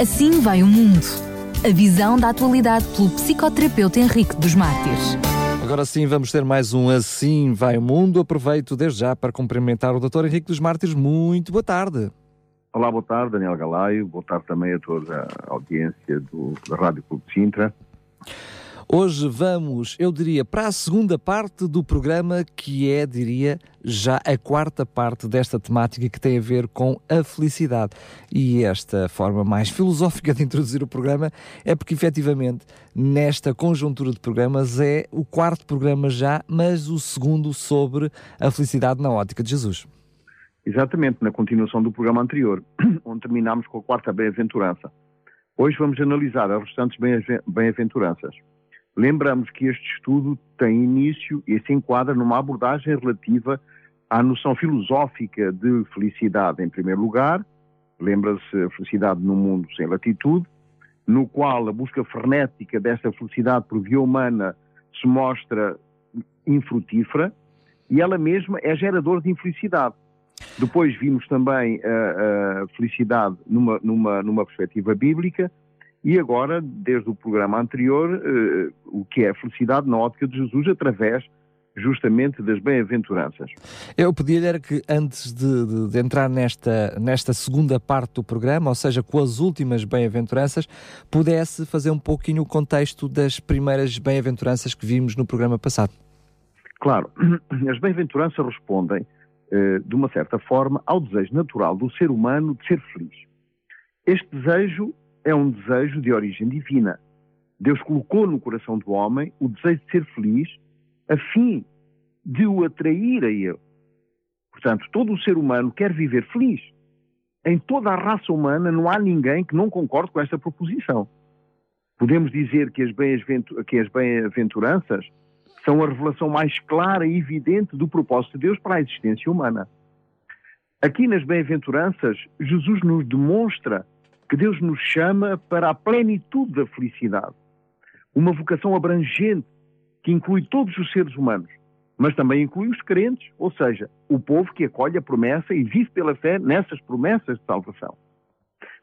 Assim vai o mundo. A visão da atualidade pelo psicoterapeuta Henrique dos Mártires. Agora sim, vamos ter mais um Assim Vai o Mundo. Aproveito desde já para cumprimentar o Dr. Henrique dos Mártires. Muito boa tarde. Olá, boa tarde, Daniel Galaio. Boa tarde também a toda a audiência do, da Rádio Clube de Sintra. Hoje vamos, eu diria, para a segunda parte do programa, que é, diria, já a quarta parte desta temática que tem a ver com a felicidade. E esta forma mais filosófica de introduzir o programa é porque, efetivamente, nesta conjuntura de programas é o quarto programa já, mas o segundo sobre a felicidade na ótica de Jesus. Exatamente, na continuação do programa anterior, onde terminámos com a quarta bem-aventurança. Hoje vamos analisar as restantes bem-aventuranças. Lembramos que este estudo tem início e se enquadra numa abordagem relativa à noção filosófica de felicidade, em primeiro lugar, lembra-se a felicidade no mundo sem latitude, no qual a busca frenética desta felicidade por via humana se mostra infrutífera e ela mesma é gerador de infelicidade. Depois vimos também a, a felicidade numa, numa, numa perspectiva bíblica, e agora, desde o programa anterior, uh, o que é a felicidade na ótica de Jesus através justamente das bem-aventuranças. Eu pedia-lhe era que antes de, de, de, entrar nesta, nesta segunda parte do programa, ou seja, com as últimas bem-aventuranças, pudesse fazer um pouquinho o contexto das primeiras bem-aventuranças que vimos no programa passado. Claro, as bem-aventuranças respondem, uh, de uma certa forma, ao desejo natural do ser humano de ser feliz. Este desejo é um desejo de origem divina. Deus colocou no coração do homem o desejo de ser feliz, a fim de o atrair a ele. Portanto, todo o ser humano quer viver feliz. Em toda a raça humana não há ninguém que não concorde com esta proposição. Podemos dizer que as bem-aventuranças são a revelação mais clara e evidente do propósito de Deus para a existência humana. Aqui nas bem-aventuranças, Jesus nos demonstra que Deus nos chama para a plenitude da felicidade. Uma vocação abrangente que inclui todos os seres humanos, mas também inclui os crentes, ou seja, o povo que acolhe a promessa e vive pela fé nessas promessas de salvação.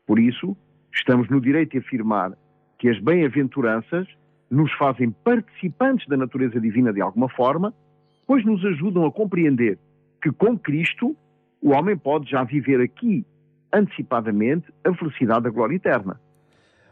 Por isso, estamos no direito de afirmar que as bem-aventuranças nos fazem participantes da natureza divina de alguma forma, pois nos ajudam a compreender que com Cristo o homem pode já viver aqui antecipadamente a felicidade da glória eterna.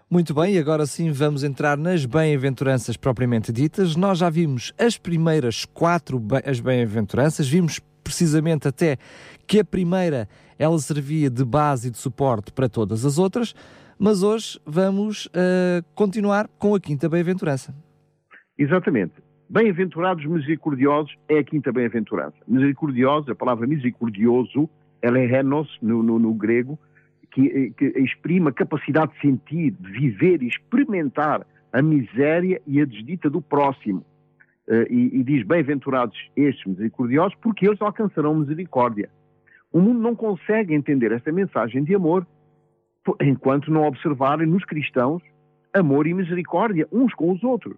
Muito bem, e agora sim vamos entrar nas bem-aventuranças propriamente ditas. Nós já vimos as primeiras quatro as bem-aventuranças, vimos precisamente até que a primeira ela servia de base e de suporte para todas as outras, mas hoje vamos uh, continuar com a quinta bem-aventurança. Exatamente. Bem-aventurados misericordiosos é a quinta bem-aventurança. Misericordiosos, a palavra misericordioso, ela é renos no, no, no grego, que, que exprime a capacidade de sentir, de viver e experimentar a miséria e a desdita do próximo. Uh, e, e, diz: Bem-aventurados estes misericordiosos, porque eles alcançarão misericórdia. O mundo não consegue entender esta mensagem de amor enquanto não observarem nos cristãos amor e misericórdia uns com os outros.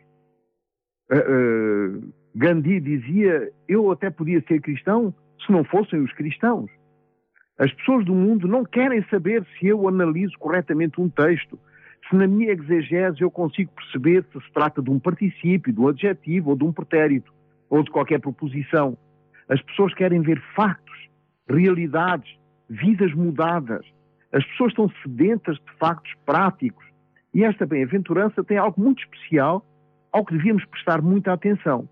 Uh, uh, Gandhi dizia: Eu até podia ser cristão se não fossem os cristãos. As pessoas do mundo não querem saber se eu analiso corretamente um texto, se na minha exegese eu consigo perceber se se trata de um particípio, de um adjetivo ou de um pretérito, ou de qualquer proposição. As pessoas querem ver factos, realidades, vidas mudadas. As pessoas estão sedentas de factos práticos. E esta bem-aventurança tem algo muito especial ao que devíamos prestar muita atenção.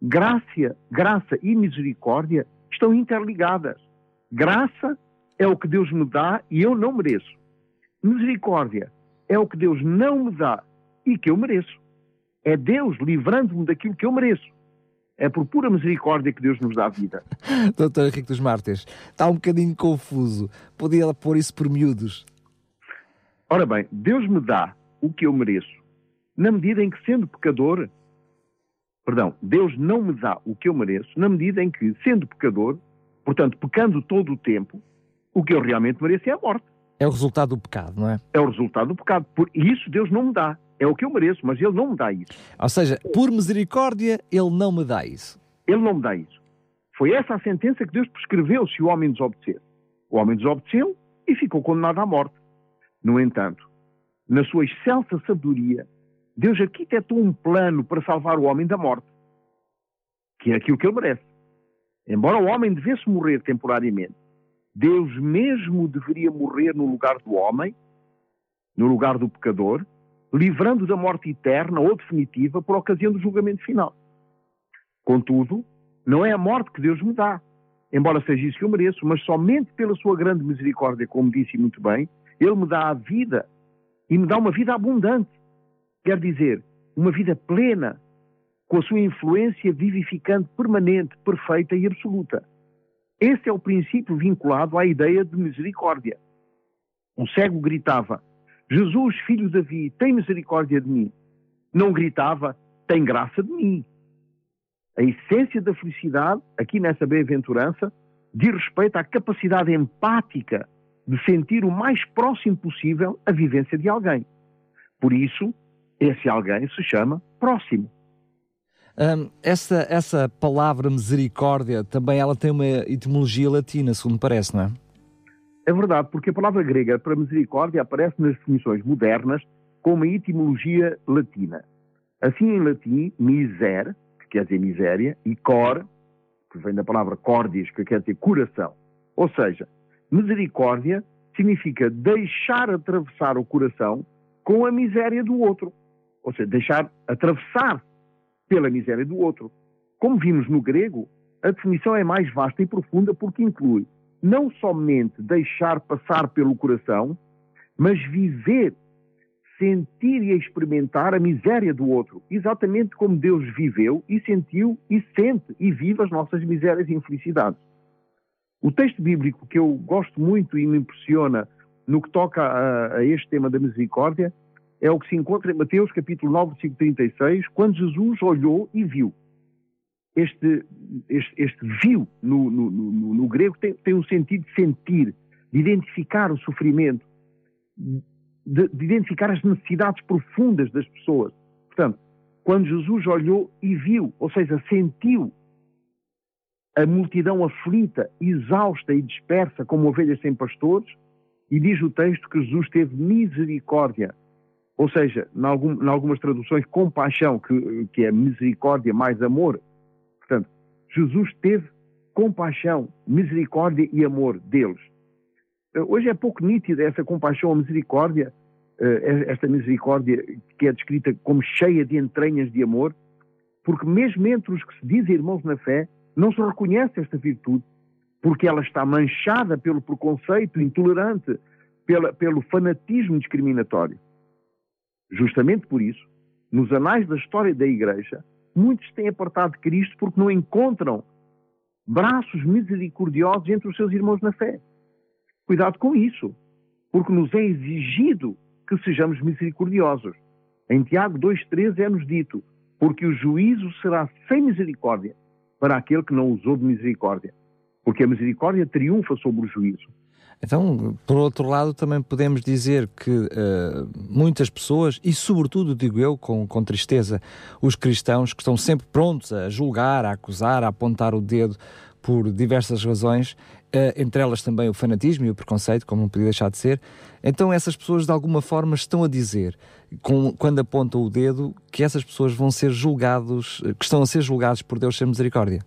Graça, graça e misericórdia estão interligadas. Graça é o que Deus me dá e eu não mereço. Misericórdia é o que Deus não me dá e que eu mereço. É Deus livrando-me daquilo que eu mereço. É por pura misericórdia que Deus nos dá a vida. Doutor Henrique dos Mártires, está um bocadinho confuso. Podia pôr isso por miúdos. Ora bem, Deus me dá o que eu mereço, na medida em que, sendo pecador, perdão, Deus não me dá o que eu mereço, na medida em que, sendo pecador, Portanto, pecando todo o tempo, o que eu realmente mereço é a morte. É o resultado do pecado, não é? É o resultado do pecado. Por isso Deus não me dá. É o que eu mereço, mas Ele não me dá isso. Ou seja, por misericórdia, Ele não me dá isso. Ele não me dá isso. Foi essa a sentença que Deus prescreveu se o homem desobedecer. O homem desobedeceu e ficou condenado à morte. No entanto, na sua excelsa sabedoria, Deus arquitetou um plano para salvar o homem da morte, que é aquilo que ele merece. Embora o homem devesse morrer temporariamente, Deus mesmo deveria morrer no lugar do homem, no lugar do pecador, livrando da morte eterna ou definitiva por ocasião do julgamento final. Contudo, não é a morte que Deus me dá, embora seja isso que eu mereço, mas somente pela sua grande misericórdia, como disse muito bem, Ele me dá a vida e me dá uma vida abundante. Quer dizer, uma vida plena, com a sua influência vivificante, permanente, perfeita e absoluta. Esse é o princípio vinculado à ideia de misericórdia. Um cego gritava: Jesus, filho de Davi, tem misericórdia de mim. Não gritava: tem graça de mim. A essência da felicidade, aqui nessa bem-aventurança, diz respeito à capacidade empática de sentir o mais próximo possível a vivência de alguém. Por isso, esse alguém se chama próximo. Um, essa, essa palavra misericórdia também ela tem uma etimologia latina, segundo parece, não é? É verdade, porque a palavra grega para misericórdia aparece nas definições modernas com uma etimologia latina. Assim, em latim, miser, que quer dizer miséria, e cor, que vem da palavra cordis, que quer dizer coração. Ou seja, misericórdia significa deixar atravessar o coração com a miséria do outro. Ou seja, deixar atravessar pela miséria do outro. Como vimos no grego, a definição é mais vasta e profunda porque inclui não somente deixar passar pelo coração, mas viver, sentir e experimentar a miséria do outro, exatamente como Deus viveu e sentiu e sente e vive as nossas misérias e infelicidades. O texto bíblico que eu gosto muito e me impressiona no que toca a, a este tema da misericórdia é o que se encontra em Mateus capítulo 9, versículo 36, quando Jesus olhou e viu. Este, este, este viu no, no, no, no grego tem, tem um sentido de sentir, de identificar o sofrimento, de, de identificar as necessidades profundas das pessoas. Portanto, quando Jesus olhou e viu, ou seja, sentiu a multidão aflita, exausta e dispersa como ovelhas sem pastores, e diz o texto que Jesus teve misericórdia ou seja, em, algum, algumas traduções, compaixão, que, que é misericórdia mais amor. Portanto, Jesus teve compaixão, misericórdia e amor deles. Eh, hoje é pouco nítida essa compaixão ou misericórdia, eh, esta misericórdia que é descrita como cheia de entranhas de amor, porque mesmo entre os que se dizem irmãos na fé, não se reconhece esta virtude, porque ela está manchada pelo preconceito intolerante, pela, pelo fanatismo discriminatório. Justamente por isso, nos anais da história da Igreja, muitos têm apartado de Cristo porque não encontram braços misericordiosos entre os seus irmãos na fé. Cuidado com isso, porque nos é exigido que sejamos misericordiosos. Em Tiago 2,13 é-nos dito: porque o juízo será sem misericórdia para aquele que não usou de misericórdia. Porque a misericórdia triunfa sobre o juízo. Então, por outro lado, também podemos dizer que uh, muitas pessoas, e sobretudo, digo eu, com, com tristeza, os cristãos que estão sempre prontos a julgar, a acusar, a apontar o dedo por diversas razões, uh, entre elas também o fanatismo e o preconceito, como não podia deixar de ser, então essas pessoas de alguma forma estão a dizer, quando apontam o dedo, que essas pessoas vão ser julgados, que estão a ser julgados por Deus sem misericórdia.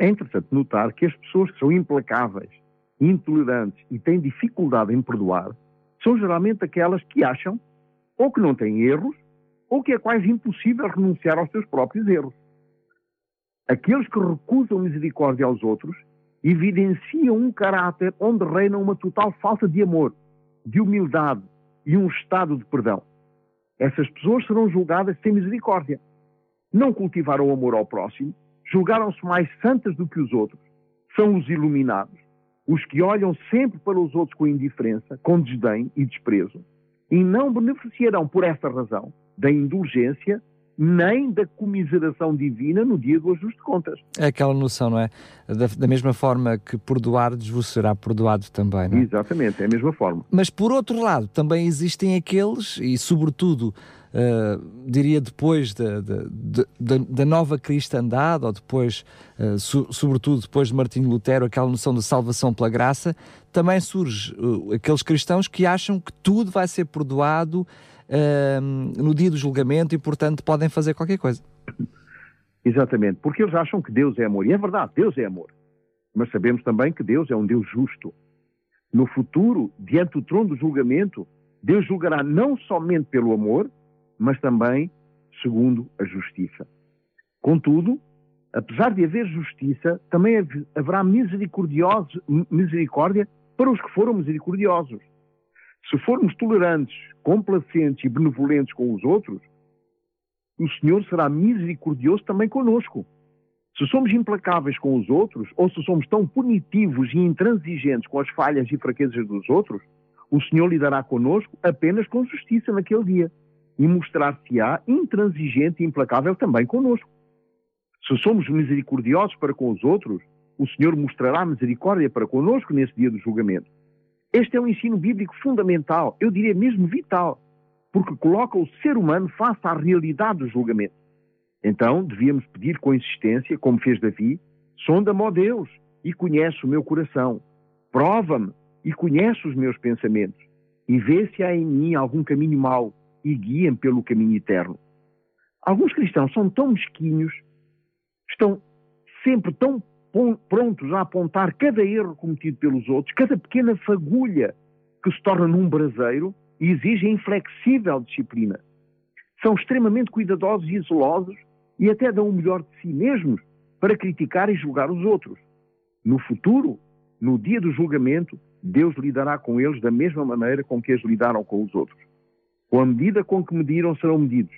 É interessante notar que as pessoas que são implacáveis intolerantes e têm dificuldade em perdoar são geralmente aquelas que acham ou que não têm erros ou que é quase impossível renunciar aos seus próprios erros. Aqueles que recusam misericórdia aos outros evidenciam um caráter onde reina uma total falta de amor, de humildade e um estado de perdão. Essas pessoas serão julgadas sem misericórdia. Não cultivaram o amor ao próximo, julgaram-se mais santas do que os outros, são os iluminados os que olham sempre para os outros com indiferença, com desdém e desprezo, e não beneficiarão por essa razão da indulgência nem da comiseração divina no dia do ajuste de contas. É aquela noção, não é? Da, da mesma forma que perdoar-vos vos será perdoado também, não é? Exatamente, é a mesma forma. Mas por outro lado, também existem aqueles, e sobretudo uh, diria depois da, da, da, nova cristandade, ou depois, uh, so, sobretudo depois de Martinho Lutero, aquela noção de salvação pela graça, também surge uh, aqueles cristãos que acham que tudo vai ser perdoado no dia do julgamento e, portanto, podem fazer qualquer coisa. Exatamente, porque eles acham que Deus é amor. E é verdade, Deus é amor. Mas sabemos também que Deus é um Deus justo. No futuro, diante do trono do julgamento, Deus julgará não somente pelo amor, mas também segundo a justiça. Contudo, apesar de haver justiça, também haverá misericórdia para os que foram misericordiosos. Se formos tolerantes, complacentes e benevolentes com os outros, o Senhor será misericordioso também conosco. Se somos implacáveis com os outros, ou se somos tão punitivos e intransigentes com as falhas e fraquezas dos outros, o Senhor lidará conosco apenas com justiça naquele dia e mostrar-se-á intransigente e implacável também conosco. Se somos misericordiosos para com os outros, o Senhor mostrará misericórdia para conosco nesse dia do julgamento. Este é um ensino bíblico fundamental, eu diria mesmo vital, porque coloca o ser humano face à realidade do julgamento. Então, devíamos pedir com insistência, como fez Davi, sonda-me, ó Deus, e conhece o meu coração. Prova-me e conhece os meus pensamentos. E vê se há em mim algum caminho mau e guia-me pelo caminho eterno. Alguns cristãos são tão mesquinhos, estão sempre tão prontos a apontar cada erro cometido pelos outros, cada pequena fagulha que se torna num braseiro e exigem inflexível disciplina. São extremamente cuidadosos e zelosos e até dão o melhor de si mesmos para criticar e julgar os outros. No futuro, no dia do julgamento, Deus lidará com eles da mesma maneira com que eles lidaram com os outros. Com a medida com que mediram, serão medidos.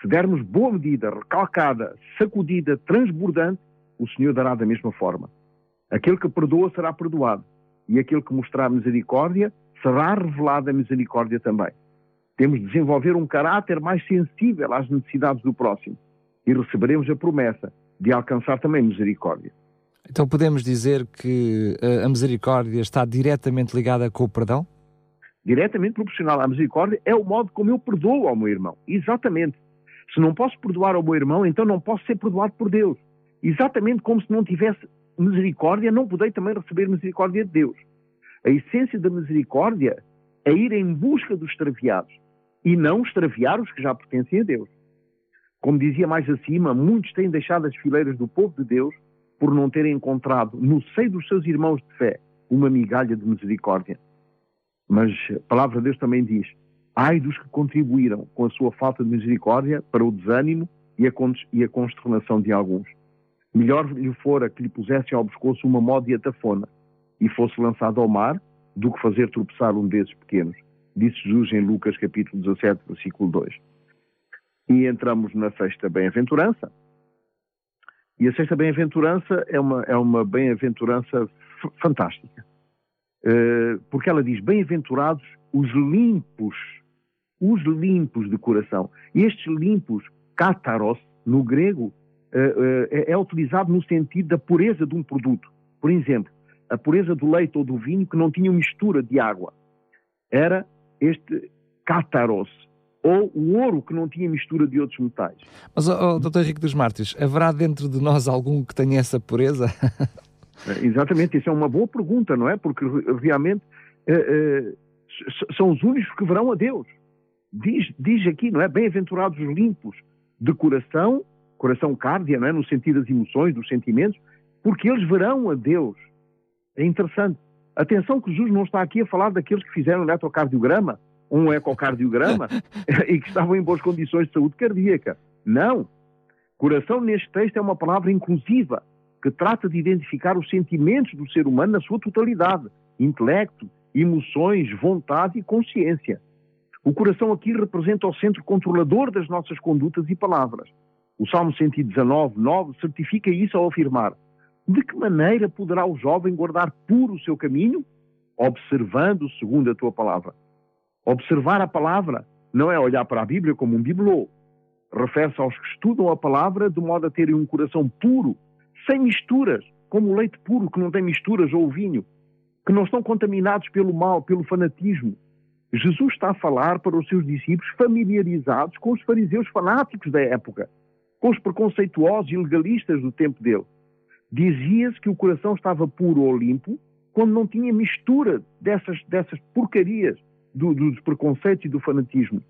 Se dermos boa medida, recalcada, sacudida, transbordante, o Senhor dará da mesma forma. Aquele que perdoa será perdoado, e aquele que mostrar misericórdia será revelada a misericórdia também. Temos de desenvolver um caráter mais sensível às necessidades do próximo e receberemos a promessa de alcançar também misericórdia. Então podemos dizer que eh, a misericórdia está diretamente ligada com o perdão? Diretamente proporcional à misericórdia é o modo como eu perdoo ao meu irmão. Exatamente. Se não posso perdoar ao meu irmão, então não posso ser perdoado por Deus. Exatamente como se não tivesse misericórdia, não poderei também receber misericórdia de Deus. A essência da misericórdia é ir em busca dos extraviados e não extraviar os que já pertencem a Deus. Como dizia mais acima, muitos têm deixado as fileiras do povo de Deus por não terem encontrado no seio dos seus irmãos de fé uma migalha de misericórdia. Mas a palavra de Deus também diz: ai dos que contribuíram com a sua falta de misericórdia para o desânimo e a, e a consternação de alguns. Melhor lhe fora que lhe pusessem ao pescoço uma módia tafona e fosse lançado ao mar do que fazer tropeçar um desses pequenos. Disse Jesus em Lucas capítulo 17, versículo 2. E entramos na sexta bem-aventurança. E a sexta bem-aventurança é uma, é uma bem-aventurança fantástica. Uh, porque ela diz: Bem-aventurados os limpos, os limpos de coração. E estes limpos, kataros, no grego, uh, uh, é, é utilizado no sentido da pureza de um produto. Por exemplo, a pureza do leite ou do vinho que não tinha mistura de água. Era este cátaros, ou o ouro que não tinha mistura de outros metais. Mas, oh, Dr. Henrique dos Mártires, haverá dentro de nós algum que tenha essa pureza? É, exatamente, isso é uma boa pergunta, não é? Porque realmente é, é, são os únicos que verão a Deus. Diz, diz aqui, não é? Bem-aventurados os limpos de coração, coração cárdia, não é? No sentido das emoções, dos sentimentos, porque eles verão a Deus. É interessante. Atenção que Jesus não está aqui a falar daqueles que fizeram um eletrocardiograma, um ecocardiograma, e que estavam em boas condições de saúde cardíaca. Não. Coração neste texto é uma palavra inclusiva, que trata de identificar os sentimentos do ser humano na sua totalidade, intelecto, emoções, vontade e consciência. O coração aqui representa o centro controlador das nossas condutas e palavras. O Salmo 119, 9 certifica isso ao afirmar: de que maneira poderá o jovem guardar puro o seu caminho? Observando segundo a tua palavra. Observar a palavra não é olhar para a Bíblia como um bibelô. Refere-se aos que estudam a palavra de modo a terem um coração puro, sem misturas, como o leite puro que não tem misturas ou o vinho, que não estão contaminados pelo mal, pelo fanatismo, Jesus está a falar para os seus discípulos familiarizados com os fariseus fanáticos da época, com os preconceituosos e legalistas do tempo dele. Dizia-se que o coração estava puro ou limpo quando não tinha mistura dessas, dessas porcarias do, dos preconceitos e do fanatismo.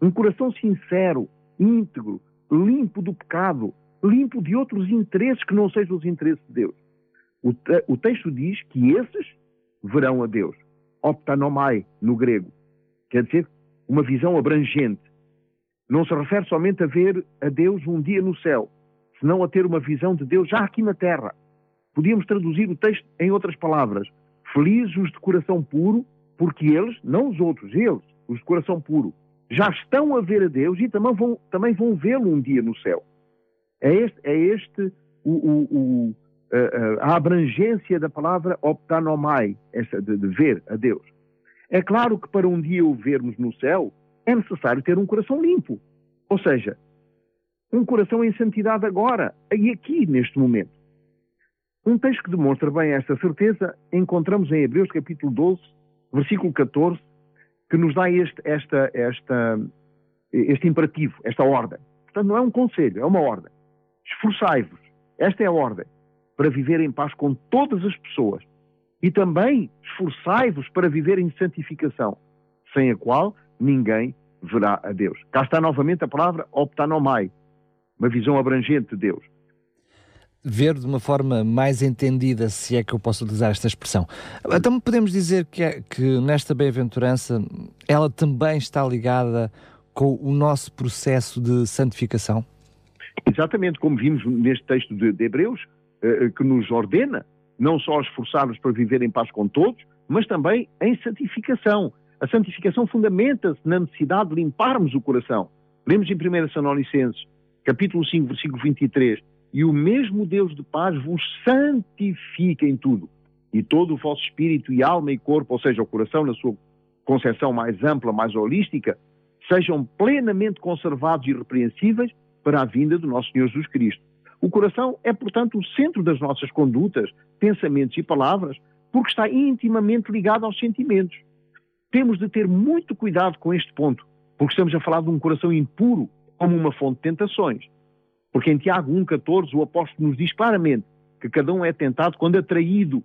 Um coração sincero, íntegro, limpo do pecado, limpo de outros interesses que não sejam os interesses de Deus. O, te, o texto diz que esses verão a Deus. Optanomai, no grego. Quer dizer, uma visão abrangente. Não se refere somente a ver a Deus um dia no céu, senão a ter uma visão de Deus já aqui na terra. Podíamos traduzir o texto em outras palavras. Felizes os de coração puro, porque eles, não os outros, eles, os de coração puro, já estão a ver a Deus e também vão, também vão vê-lo um dia no céu. É este, é este o, o, o, a, a, abrangência da palavra optanomai, essa de, de ver a Deus. É claro que para um dia o vermos no céu, é necessário ter um coração limpo. Ou seja, um coração em santidade agora, e aqui, neste momento. Um texto que demonstra bem esta certeza encontramos em Hebreus capítulo 12, versículo 14, que nos dá este, esta, esta, este imperativo, esta ordem. Portanto, não é um conselho, é uma ordem. Esforçai-vos, esta é a ordem, para viver em paz com todas as pessoas. E também esforçai-vos para viver em santificação, sem a qual ninguém verá a Deus. Cá está novamente a palavra optanomai, uma visão abrangente de Deus ver de uma forma mais entendida, se é que eu posso utilizar esta expressão. Então podemos dizer que, é, que nesta bem-aventurança ela também está ligada com o nosso processo de santificação? Exatamente, como vimos neste texto de, de Hebreus, eh, eh que nos ordena não só esforçar-nos para viver em paz com todos, mas também em santificação. A santificação fundamenta-se na necessidade de limparmos o coração. Lemos em 1 Sanolicenses, capítulo 5, versículo 23, e o mesmo Deus de paz vos santifica em tudo. E todo o vosso espírito e alma e corpo, ou seja, o coração na sua concepção mais ampla, mais holística, sejam plenamente conservados e irrepreensíveis para a vinda do nosso Senhor Jesus Cristo. O coração é, portanto, o centro das nossas condutas, pensamentos e palavras, porque está intimamente ligado aos sentimentos. Temos de ter muito cuidado com este ponto, porque estamos a falar de um coração impuro como uma fonte de tentações. Porque em Tiago 1,14 o apóstolo nos diz claramente que cada um é tentado quando atraído,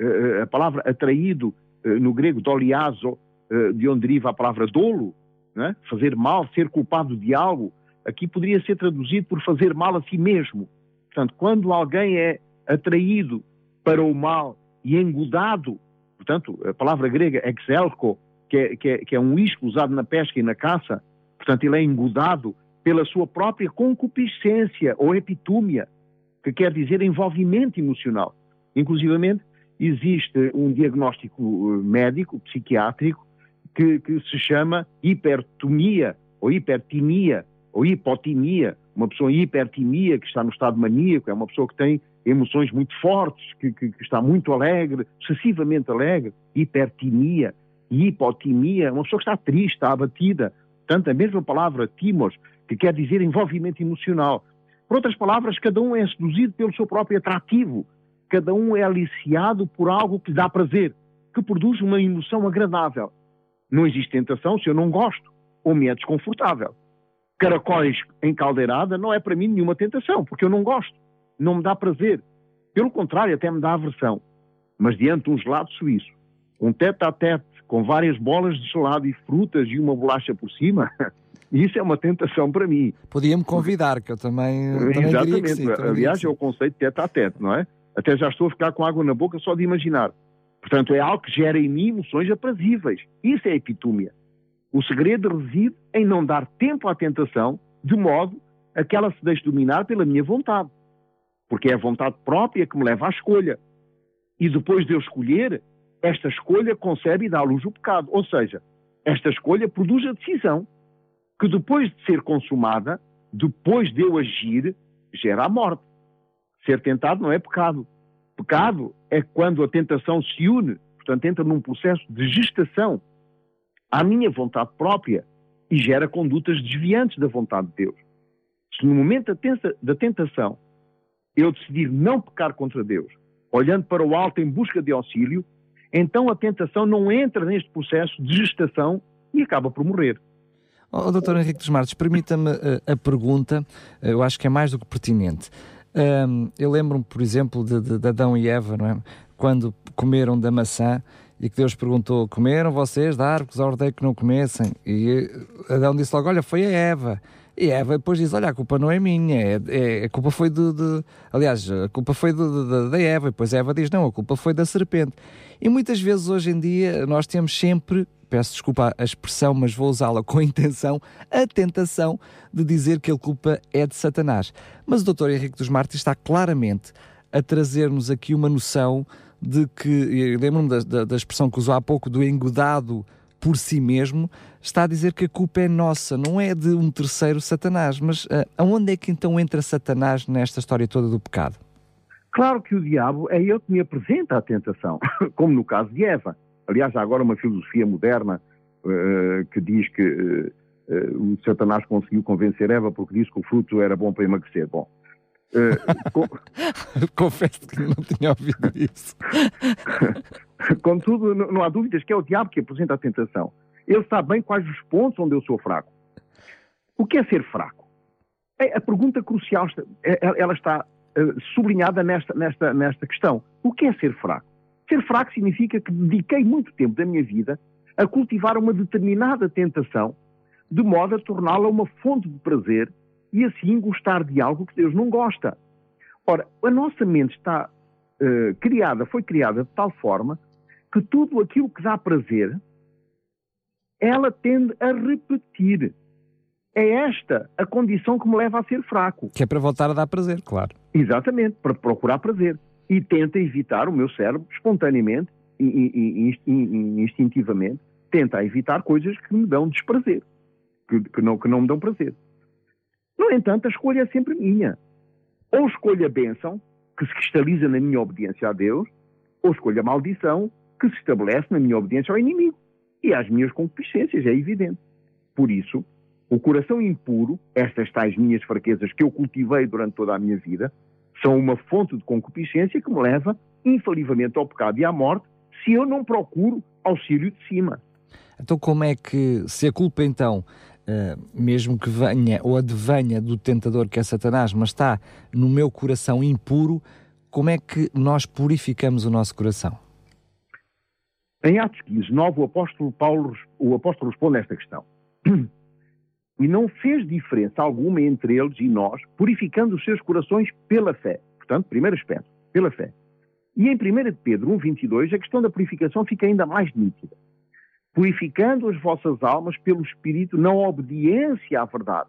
eh, a palavra atraído eh, no grego doliazo, eh, de onde deriva a palavra dolo, é? fazer mal, ser culpado de algo, aqui poderia ser traduzido por fazer mal a si mesmo. Portanto, quando alguém é atraído para o mal e engodado, portanto, a palavra grega exelko, que é, que é, que é um isco usado na pesca e na caça, portanto, ele é engodado pela sua própria concupiscência ou epitúmia, que quer dizer envolvimento emocional. Inclusivamente, existe um diagnóstico eh, médico, psiquiátrico, que, que se chama hipertomia, ou hipertimia, ou hipotimia. Uma pessoa em hipertimia, que está no estado maníaco, é uma pessoa que tem emoções muito fortes, que, que, que está muito alegre, excessivamente alegre. Hipertimia. Hipotimia, uma pessoa que está triste, está abatida. Portanto, a mesma palavra timos que quer dizer envolvimento emocional. Por outras palavras, cada um é seduzido pelo seu próprio atrativo, cada um é aliciado por algo que lhe dá prazer, que produz uma emoção agradável. Não existe tentação se eu não gosto ou me é desconfortável. Caracóis em caldeirada não é para mim nenhuma tentação, porque eu não gosto, não me dá prazer. Pelo contrário, até me dá aversão. Mas diante de um gelado suíço, um tete a tete com várias bolas de gelado e frutas e uma bolacha por cima, Isso é uma tentação para mim. Podia-me convidar, que eu também, também Exatamente. Sim, Aliás, é o conceito de tete a tete, não é? Até já estou a ficar com água na boca só de imaginar. Portanto, é algo que gera em mim emoções aprazíveis. Isso é epitúmia. O segredo reside em não dar tempo à tentação, de modo a que ela se deixe dominar pela minha vontade. Porque é a vontade própria que me leva à escolha. E depois de eu escolher, esta escolha concebe e dá à luz o pecado. Ou seja, esta escolha produz a decisão que depois de ser consumada, depois de eu agir, gera a morte. Ser tentado não é pecado. Pecado é quando a tentação se une, portanto, entra num processo de gestação à minha vontade própria e gera condutas desviantes da vontade de Deus. Se no momento da tentação eu decidir não pecar contra Deus, olhando para o alto em busca de auxílio, então a tentação não entra neste processo de gestação e acaba por morrer. Oh, doutor Henrique dos Martins, permita-me uh, a pergunta, uh, eu acho que é mais do que pertinente. Um, eu lembro-me, por exemplo, de, de, de, Adão e Eva, é? quando comeram da maçã e que Deus perguntou: Comeram vocês da árvore que ordem que não comessem? E Adão disse logo: Olha, foi a Eva. E Eva depois diz: Olha, a culpa não é minha, é, é a culpa foi de, de, Aliás, a culpa foi da Eva. E depois Eva diz: Não, a culpa foi da serpente. E muitas vezes hoje em dia nós temos sempre peço desculpa a expressão, mas vou usá-la com intenção, a tentação de dizer que a culpa é de Satanás. Mas o Dr. Henrique dos Martins está claramente a trazer-nos aqui uma noção de que, lembro-me da, da, da, expressão que usou há pouco, do engodado por si mesmo, está a dizer que a culpa é nossa, não é de um terceiro Satanás. Mas uh, aonde é que então entra Satanás nesta história toda do pecado? Claro que o diabo é ele que me apresenta a tentação, como no caso de Eva. Aliás, há agora uma filosofia moderna uh, que diz que uh, o Satanás conseguiu convencer Eva porque disse que o fruto era bom para emagrecer. Bom, com... confesso que não tinha ouvido isso. Contudo, não, há dúvidas que é o diabo que apresenta a tentação. Ele sabe bem quais os pontos onde eu sou fraco. O que é ser fraco? É, a pergunta crucial, é, ela está sublinhada nesta, nesta, nesta questão. O que é ser fraco? Ser fraco significa que dediquei muito tempo da minha vida a cultivar uma determinada tentação, de modo a torná-la uma fonte de prazer e assim gostar de algo que Deus não gosta. Ora, a nossa mente está uh, criada, foi criada de tal forma que tudo aquilo que dá prazer, ela tende a repetir. É esta a condição que me leva a ser fraco. Que é para voltar a dar prazer, claro. Exatamente, para procurar prazer e tenta evitar, o meu cérebro, espontaneamente e, e, e instintivamente, tenta evitar coisas que me dão desprazer, que, que, não, que não me dão prazer. No entanto, a escolha é sempre minha. Ou escolha a bênção, que se cristaliza na minha obediência a Deus, ou escolha a maldição, que se estabelece na minha obediência ao inimigo e às minhas concupiscências, é evidente. Por isso, o coração impuro, estas tais minhas fraquezas que eu cultivei durante toda a minha vida, são uma fonte de concupiscência que me leva infalivelmente ao pecado e à morte se eu não procuro auxílio de cima. Então, como é que, se a culpa então, mesmo que venha ou advenha do tentador que é Satanás, mas está no meu coração impuro, como é que nós purificamos o nosso coração? Em Atos 15, 9, o apóstolo Paulo o apóstolo responde a esta questão. e não fez diferença alguma entre eles e nós, purificando os seus corações pela fé. Portanto, primeiro aspecto, pela fé. E em 1 Pedro 1,22, a questão da purificação fica ainda mais nítida. Purificando as vossas almas pelo Espírito na obediência à verdade,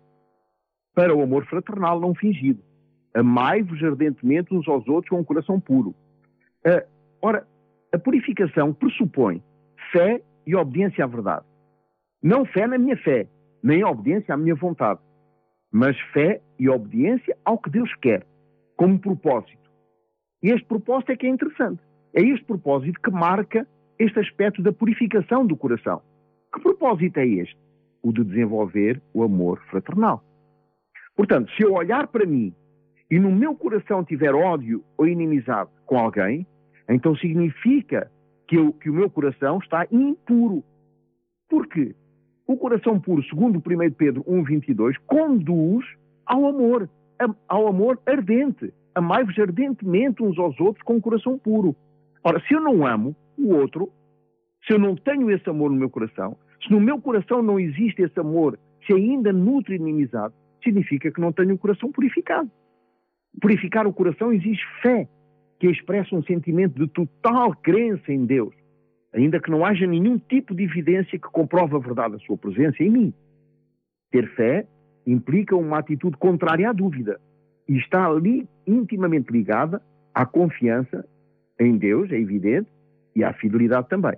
para o amor fraternal não fingido. Amai-vos ardentemente uns aos outros com um coração puro. Uh, ora, a purificação pressupõe fé e obediência à verdade. Não fé na minha fé, nem obediência à minha vontade, mas fé e obediência ao que Deus quer, como propósito. E este propósito é que é interessante. É este propósito que marca este aspecto da purificação do coração. Que propósito é este? O de desenvolver o amor fraternal. Portanto, se eu olhar para mim e no meu coração tiver ódio ou inimizade com alguém, então significa que, eu, que o meu coração está impuro. Por quê? O coração puro, segundo 1 Pedro 1,22, conduz ao amor, ao amor ardente. Amai-vos ardentemente uns aos outros com o coração puro. Ora, se eu não amo o outro, se eu não tenho esse amor no meu coração, se no meu coração não existe esse amor, se ainda nutre inimizade, significa que não tenho o coração purificado. Purificar o coração exige fé, que expressa um sentimento de total crença em Deus ainda que não haja nenhum tipo de evidência que comprove a verdade da sua presença em mim. Ter fé implica uma atitude contrária à dúvida e está ali intimamente ligada à confiança em Deus, é evidente, e à fidelidade também.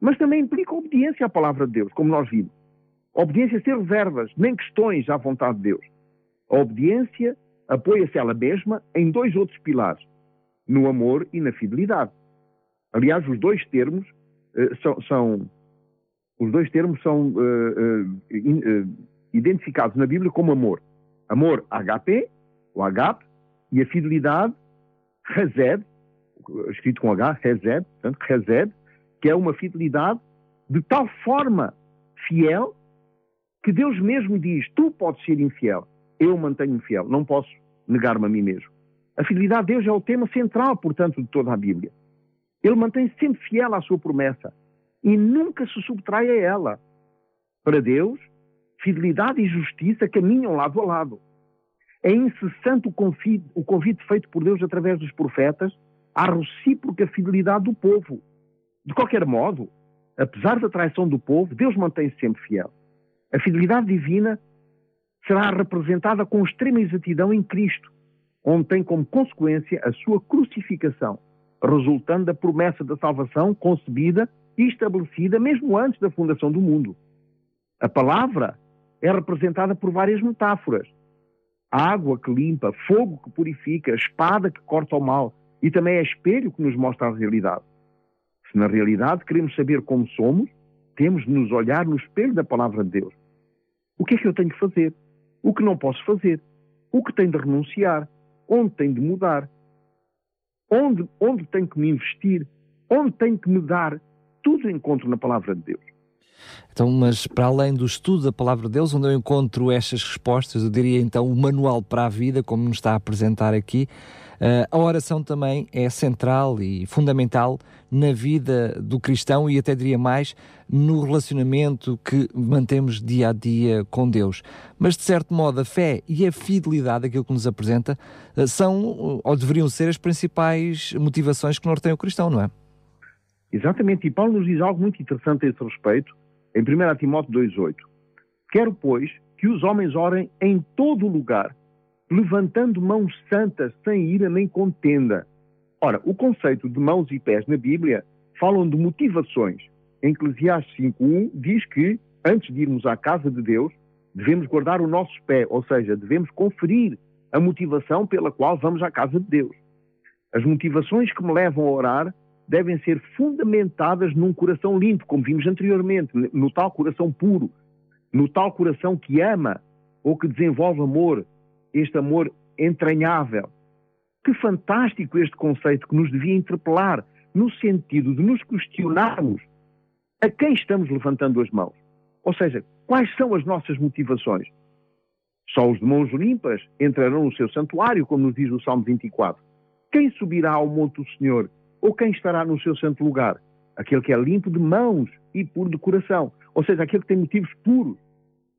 Mas também implica obediência à palavra de Deus, como nós vimos. Obediência sem reservas, nem questões à vontade de Deus. A obediência apoia-se ela mesma em dois outros pilares, no amor e na fidelidade. Aliás, os dois termos uh, são, são, os dois termos são uh, uh, in, identificados na Bíblia como amor. Amor HP, o agape, e a fidelidade, rezed, escrito com H, rezed, portanto, rezed, que é uma fidelidade de tal forma fiel, que Deus mesmo diz: Tu podes ser infiel, eu mantenho-me fiel, não posso negar-me a mim mesmo. A fidelidade a Deus é o tema central, portanto, de toda a Bíblia. Ele mantém-se sempre fiel à sua promessa e nunca se subtrai a ela. Para Deus, fidelidade e justiça caminham lado a lado. É incessante o convite, o convite feito por Deus através dos profetas à recíproca fidelidade do povo. De qualquer modo, apesar da traição do povo, Deus mantém-se sempre fiel. A fidelidade divina será representada com extrema exatidão em Cristo, onde tem como consequência a sua crucificação, resultando da promessa da salvação concebida e estabelecida mesmo antes da fundação do mundo. A palavra é representada por várias metáforas. Água que limpa, fogo que purifica, espada que corta o mal e também é espelho que nos mostra a realidade. Se na realidade queremos saber como somos, temos de nos olhar no espelho da palavra de Deus. O que é que eu tenho que fazer? O que não posso fazer? O que tenho de renunciar? Onde tenho de mudar? Onde, onde tenho que me investir? Onde tenho que me dar? Tudo encontro na palavra de Deus. Então, mas para além do estudo da palavra de Deus, onde eu encontro estas respostas, eu diria então o manual para a vida, como nos está a apresentar aqui, uh, a oração também é central e fundamental na vida do cristão e até diria mais no relacionamento que mantemos dia a dia com Deus. Mas de certo modo a fé e a fidelidade, aquilo que nos apresenta, uh, são ou deveriam ser as principais motivações que norteiam o cristão, não é? Exatamente, e Paulo nos diz algo muito interessante a esse respeito, em 1 Timóteo 2,8. Quero, pois, que os homens orem em todo lugar, levantando mãos santas, sem ira nem contenda. Ora, o conceito de mãos e pés na Bíblia falam de motivações. Em Eclesiastes 5.1 diz que, antes de irmos à casa de Deus, devemos guardar o nosso pé, ou seja, devemos conferir a motivação pela qual vamos à casa de Deus. As motivações que me levam a orar devem ser fundamentadas num coração limpo, como vimos anteriormente, no tal coração puro, no tal coração que ama ou que desenvolve amor, este amor entranhável. Que fantástico este conceito que nos devia interpelar, no sentido de nos questionarmos a quem estamos levantando as mãos. Ou seja, quais são as nossas motivações? Só os de mãos limpas entrarão no seu santuário, como nos diz o Salmo 24. Quem subirá ao monte do Senhor? Ou quem estará no seu santo lugar? Aquele que é limpo de mãos e puro de coração. Ou seja, aquele que tem motivos puros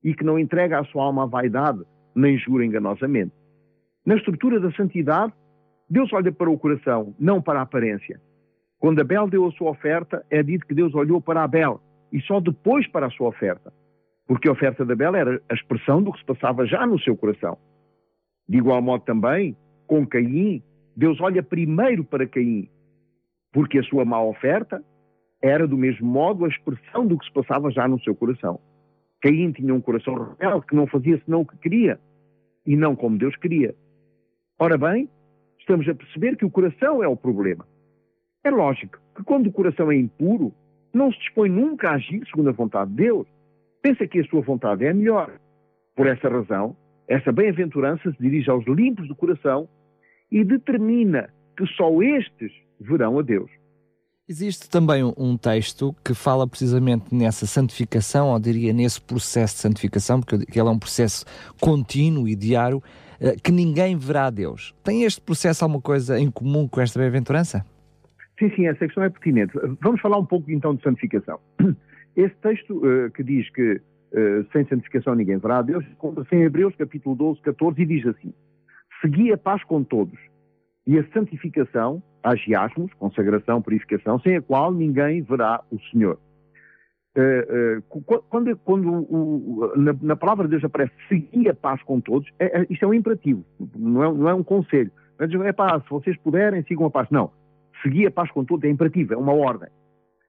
e que não entrega a sua alma à vaidade, nem jura enganosamente. Na estrutura da santidade, Deus olha para o coração, não para a aparência. Quando Abel deu a sua oferta, é dito que Deus olhou para Abel e só depois para a sua oferta. Porque a oferta de Abel era a expressão do que se passava já no seu coração. De igual modo também, com Caim, Deus olha primeiro para Caim porque a sua má oferta era do mesmo modo a expressão do que se passava já no seu coração. Caim tinha um coração rebelde que não fazia senão o que queria e não como Deus queria. Ora bem, estamos a perceber que o coração é o problema. É lógico que quando o coração é impuro, não se dispõe nunca a agir segundo a vontade de Deus. Pensa que a sua vontade é melhor. Por essa razão, essa bem-aventurança se dirige aos limpos do coração e determina que só estes verão a Deus. Existe também um texto que fala precisamente nessa santificação, ou diria nesse processo de santificação, porque ele é um processo contínuo e diário, eh, que ninguém verá a Deus. Tem este processo alguma coisa em comum com esta bem-aventurança? Sim, sim, essa questão é pertinente. Vamos falar um pouco então de santificação. Esse texto uh, que diz que uh, sem santificação ninguém verá a Deus, encontra-se em Hebreus capítulo 12, 14 e diz assim: Segui a paz com todos e a santificação, agiasmos, consagração, purificação, sem a qual ninguém verá o Senhor. Uh, uh, quando, quando na, palavra de Deus aparece seguir a paz com todos, é, é, isto é um imperativo, não é, não é um conselho. É, é paz, se vocês puderem, sigam a paz. Não. Seguir a paz com todos é imperativo, é uma ordem.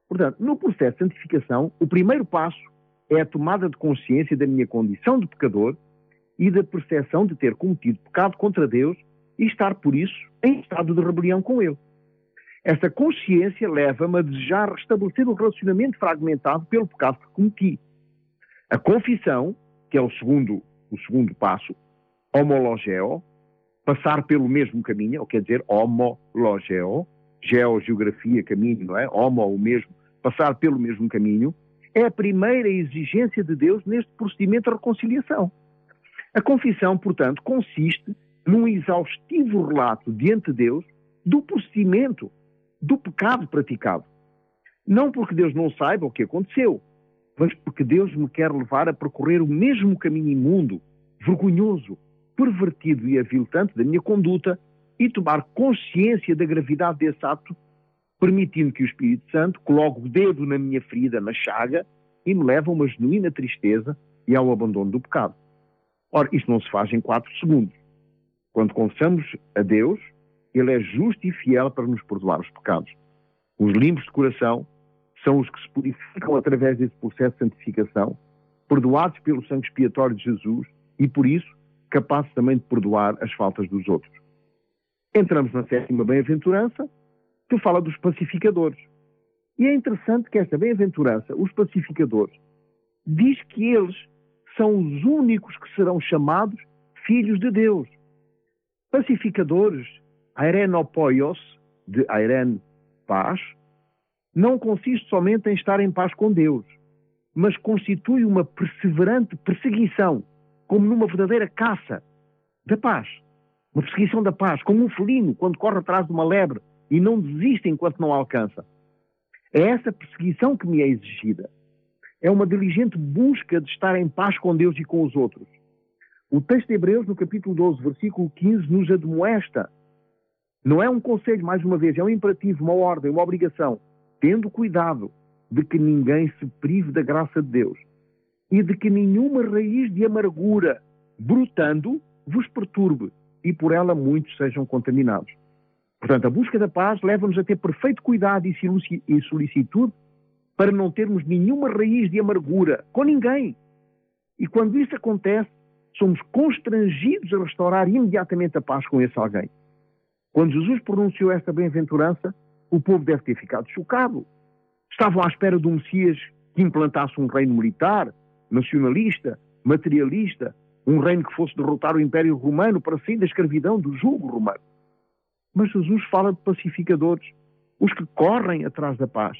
Portanto, no processo de santificação, o primeiro passo é a tomada de consciência da minha condição de pecador e da percepção de ter cometido pecado contra Deus e estar, por isso, em estado de rebelião com ele. Essa consciência leva-me a desejar restabelecer o relacionamento fragmentado pelo pecado que cometi. A confissão, que é o segundo, o segundo passo, homologeo, passar pelo mesmo caminho, ou quer dizer, homologeo, geografia, caminho, não é? Homo, o mesmo, passar pelo mesmo caminho, É a primeira exigência de Deus neste procedimento de reconciliação. A confissão, portanto, consiste num exaustivo relato diante de Deus do procedimento, do pecado praticado. Não porque Deus não saiba o que aconteceu, mas porque Deus me quer levar a percorrer o mesmo caminho imundo, vergonhoso, pervertido e aviltante da minha conduta e tomar consciência da gravidade desse ato, permitindo que o Espírito Santo coloque o dedo na minha ferida, na chaga, e me leve a uma genuína tristeza e ao abandono do pecado. Ora, isto não se faz em quatro segundos. Quando confessamos a Deus, Ele é justo e fiel para nos perdoar os pecados. Os limpos de coração são os que se purificam através desse processo de santificação, perdoados pelo sangue expiatório de Jesus e, por isso, capazes também de perdoar as faltas dos outros. Entramos na sétima bem-aventurança, que fala dos pacificadores. E é interessante que esta bem-aventurança, os pacificadores, diz que eles são os únicos que serão chamados filhos de Deus. Pacificadores, airenopoios, de airen, paz, não consiste somente em estar em paz com Deus, mas constitui uma perseverante perseguição, como numa verdadeira caça da paz. Uma perseguição da paz, como um felino quando corre atrás de uma lebre e não desiste enquanto não alcança. É essa perseguição que me é exigida. É uma diligente busca de estar em paz com Deus e com os outros. O texto de Hebreus, no capítulo 12, versículo 15, nos admoesta. Não é um conselho, mais uma vez, é um imperativo, uma ordem, uma obrigação tendo cuidado de que ninguém se prive da graça de Deus e de que nenhuma raiz de amargura, brotando, vos perturbe e por ela muitos sejam contaminados. Portanto, a busca da paz leva-nos a ter perfeito cuidado e solicitude para não termos nenhuma raiz de amargura com ninguém. E quando isso acontece, somos constrangidos a restaurar imediatamente a paz com esse alguém. Quando Jesus pronunciou esta bem-aventurança, o povo deve ter ficado chocado. Estavam à espera de um Messias que implantasse um reino militar, nacionalista, materialista, um reino que fosse derrotar o Império Romano para sair da escravidão do jugo romano. Mas Jesus fala de pacificadores, os que correm atrás da paz.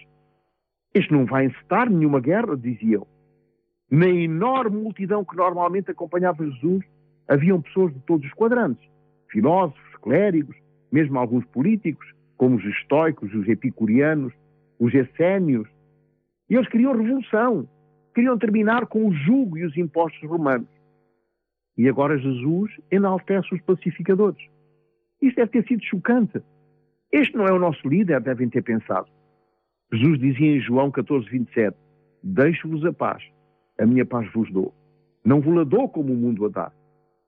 Este não vai encetar nenhuma guerra, diziam. Na enorme multidão que normalmente acompanhava Jesus, haviam pessoas de todos os quadrantes, filósofos, clérigos, mesmo alguns políticos, como os estoicos, os epicurianos, os essênios. E eles queriam revolução, queriam terminar com o jugo e os impostos romanos. E agora Jesus enaltece os pacificadores. Isto deve ter sido chocante. Este não é o nosso líder, devem ter pensado. Jesus dizia em João 14, 27, Deixo-vos a paz, a minha paz vos dou. Não vos la dou como o mundo a dá.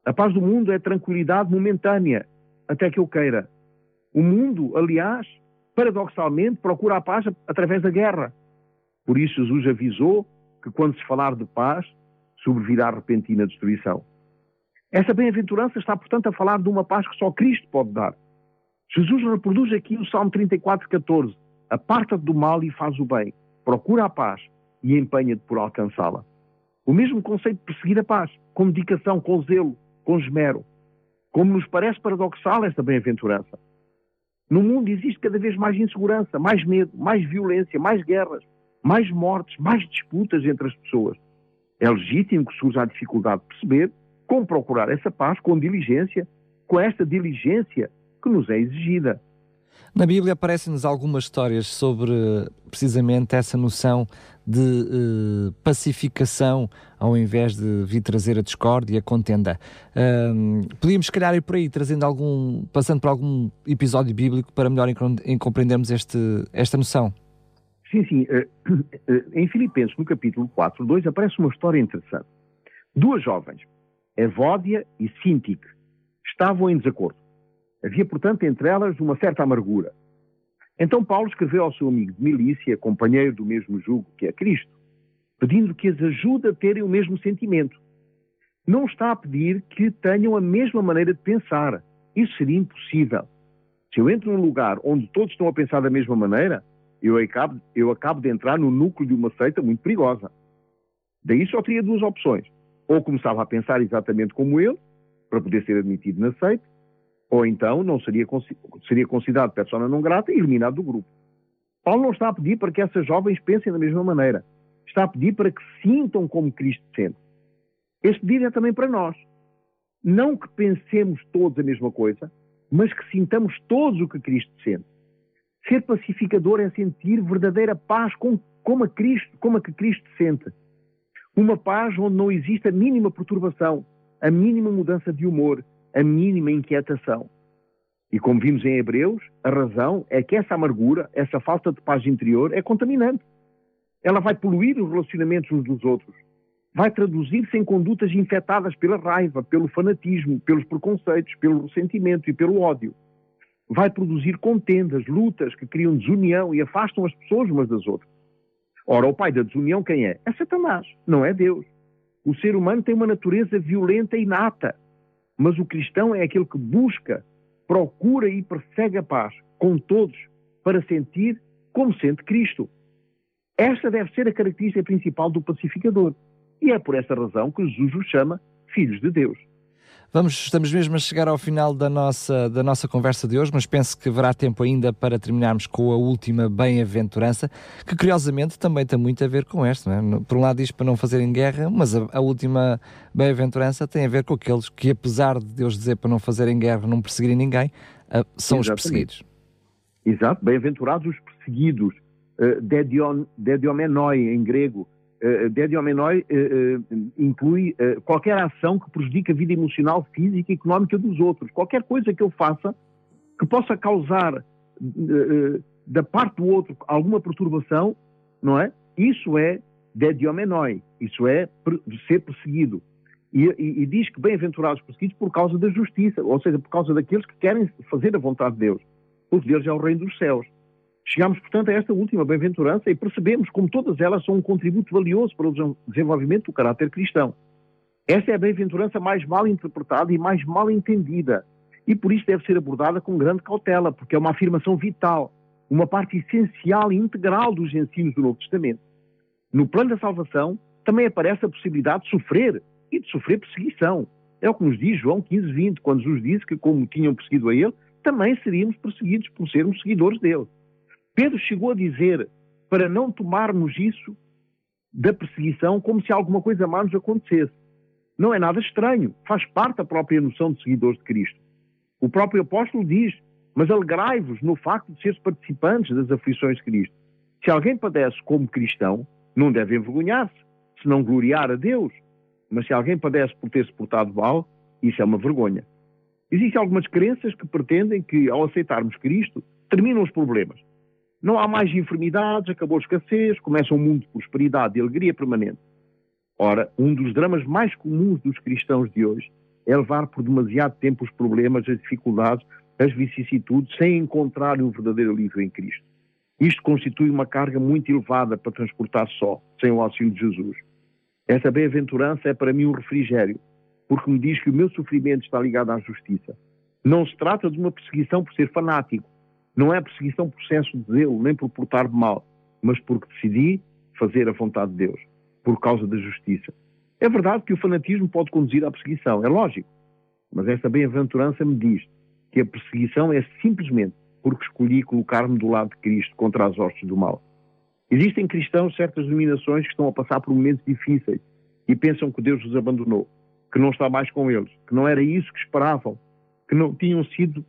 A paz do mundo é tranquilidade momentânea, até que eu queira. O mundo, aliás, paradoxalmente, procura a paz através da guerra. Por isso, Jesus avisou que quando se falar de paz, sobrevirá repentina destruição. Essa bem-aventurança está, portanto, a falar de uma paz que só Cristo pode dar. Jesus reproduz aqui o Salmo 34, 14. Aparta-te do mal e faz o bem. Procura a paz e empenha-te por alcançá-la. O mesmo conceito de perseguir a paz, com dedicação, com zelo, com esmero. Como nos parece paradoxal esta bem-aventurança. No mundo existe cada vez mais insegurança, mais medo, mais violência, mais guerras, mais mortes, mais disputas entre as pessoas. É legítimo que surja a dificuldade de perceber como procurar essa paz com diligência, com esta diligência que nos é exigida. Na Bíblia aparecem-nos algumas histórias sobre precisamente essa noção de uh, pacificação ao invés de vir trazer a discórdia a contenda. Podíamos, se calhar, ir por aí, trazendo algum, passando por algum episódio bíblico para melhor em, compreendermos este, esta noção. Sim, sim. Uh, em Filipenses, no capítulo 4, 2, aparece uma história interessante. Duas jovens, Evódia e Sintique, estavam em desacordo. Havia, portanto, entre elas uma certa amargura. Então Paulo escreveu ao seu amigo de milícia, companheiro do mesmo jugo que é Cristo, pedindo que as ajude a terem o mesmo sentimento. Não está a pedir que tenham a mesma maneira de pensar. Isso seria impossível. Se eu entro num lugar onde todos estão a pensar da mesma maneira, eu acabo, eu acabo de entrar no núcleo de uma seita muito perigosa. Daí só teria duas opções. Ou começava a pensar exatamente como ele, para poder ser admitido na seita, ou então não seria, seria considerado persona não grata e eliminado do grupo. Paulo não está a pedir para que essas jovens pensem da mesma maneira. está a pedir para que sintam como Cristo sente. Este pedido é também para nós. Não que pensemos todos a mesma coisa, mas que sintamos todos o que Cristo sente. Ser pacificador é sentir verdadeira paz como, como, a Cristo, como a que Cristo sente. Uma paz onde não existe a mínima perturbação, a mínima mudança de humor, a mínima inquietação. E como vimos em Hebreus, a razão é que essa amargura, essa falta de paz interior é contaminante. Ela vai poluir os relacionamentos uns dos outros. Vai traduzir-se em condutas infectadas pela raiva, pelo fanatismo, pelos preconceitos, pelo ressentimento e pelo ódio. Vai produzir contendas, lutas que criam desunião e afastam as pessoas umas das outras. Ora, o pai da desunião quem é? É Satanás, não é Deus. O ser humano tem uma natureza violenta e inata, mas o cristão é aquele que busca, procura e persegue a paz com todos para sentir como sente Cristo. Esta deve ser a característica principal do pacificador. E é por essa razão que Jesus os chama filhos de Deus. Vamos, estamos mesmo a chegar ao final da nossa, da nossa conversa de hoje, mas penso que haverá tempo ainda para terminarmos com a última bem-aventurança, que curiosamente também tem muito a ver com esta. É? Por um lado diz para não fazerem guerra, mas a, a última bem-aventurança tem a ver com aqueles que, apesar de Deus dizer para não fazerem guerra, não perseguirem ninguém, uh, são Exatamente. os perseguidos. Exato, bem-aventurados os perseguidos, uh, dedion, dediomenoi em grego, uh, dediomenoi uh, inclui uh, qualquer ação que prejudique a vida emocional, física e económica dos outros. Qualquer coisa que eu faça que possa causar da parte do outro alguma perturbação, não é? Isso é dediomenoi, isso é ser perseguido. E, e, e diz que bem-aventurados perseguidos por causa da justiça, ou seja, por causa daqueles que querem fazer a vontade de Deus, porque Deus é o reino dos céus. Chegamos, portanto, a esta última bem-aventurança e percebemos como todas elas são um contributo valioso para o desenvolvimento do caráter cristão. Esta é a bem-aventurança mais mal interpretada e mais mal entendida, e por isso deve ser abordada com grande cautela, porque é uma afirmação vital, uma parte essencial e integral dos ensinos do Novo Testamento. No plano da salvação, também aparece a possibilidade de sofrer e de sofrer perseguição. É o que nos diz João 15, 20, quando Jesus disse que, como tinham perseguido a ele, também seríamos perseguidos por sermos seguidores dele. Pedro chegou a dizer para não tomarmos isso da perseguição como se alguma coisa má nos acontecesse. Não é nada estranho, faz parte da própria noção de seguidores de Cristo. O próprio apóstolo diz: Mas alegrai-vos no facto de seres participantes das aflições de Cristo. Se alguém padece como cristão, não deve envergonhar-se, se não gloriar a Deus. Mas se alguém padece por ter se portado mal, isso é uma vergonha. Existem algumas crenças que pretendem que, ao aceitarmos Cristo, terminam os problemas. Não há mais enfermidades, acabou a escassez, começa um mundo de prosperidade e alegria permanente. Ora, um dos dramas mais comuns dos cristãos de hoje é levar por demasiado tempo os problemas, as dificuldades, as vicissitudes, sem encontrar um verdadeiro alívio em Cristo. Isto constitui uma carga muito elevada para transportar só, sem o auxílio de Jesus. Essa bem-aventurança é para mim um refrigério, porque me diz que o meu sofrimento está ligado à justiça. Não se trata de uma perseguição por ser fanático, não é perseguição por senso de zelo, nem por portar mal, mas porque decidi fazer a vontade de Deus, por causa da justiça. É verdade que o fanatismo pode conduzir à perseguição, é lógico, mas esta bem-aventurança me diz que a perseguição é simplesmente porque escolhi colocar-me do lado de Cristo contra as hostes do mal. Existem cristãos certas dominações que estão a passar por momentos difíceis e pensam que Deus os abandonou, que não está mais com eles, que não era isso que esperavam, que não tinham sido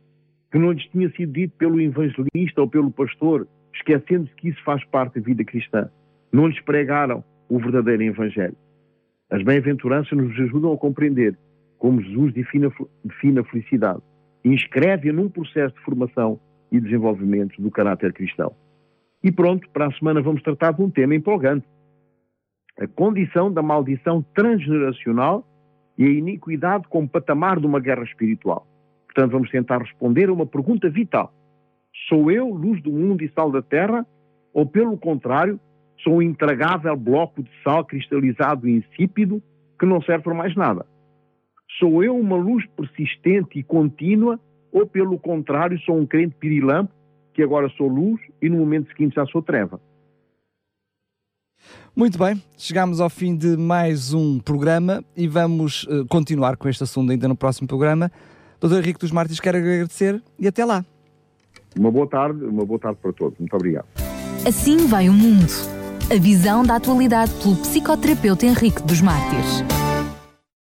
que não lhes tinha sido dito pelo evangelista ou pelo pastor, esquecendo-se que isso faz parte da vida cristã. Não lhes pregaram o verdadeiro evangelho. As bem-aventuranças nos ajudam a compreender como Jesus define, a felicidade e inscreve-a num processo de formação e desenvolvimento do caráter cristão. E pronto, para a semana vamos tratar de um tema empolgante. A condição da maldição transgeracional e a iniquidade como patamar de uma guerra espiritual. Portanto, vamos tentar responder a uma pergunta vital. Sou eu luz do mundo e sal da terra? Ou, pelo contrário, sou um intragável bloco de sal cristalizado e insípido que não serve para mais nada? Sou eu uma luz persistente e contínua? Ou, pelo contrário, sou um crente pirilampo que agora sou luz e no momento seguinte já sou treva? Muito bem, chegamos ao fim de mais um programa e vamos uh, continuar com este assunto ainda no próximo programa. Doutor Henrique dos Martins, quero agradecer e até lá. Uma boa tarde, uma boa tarde para todos. Muito obrigado. Assim vai o mundo. A visão da atualidade pelo psicoterapeuta Henrique dos Mártires.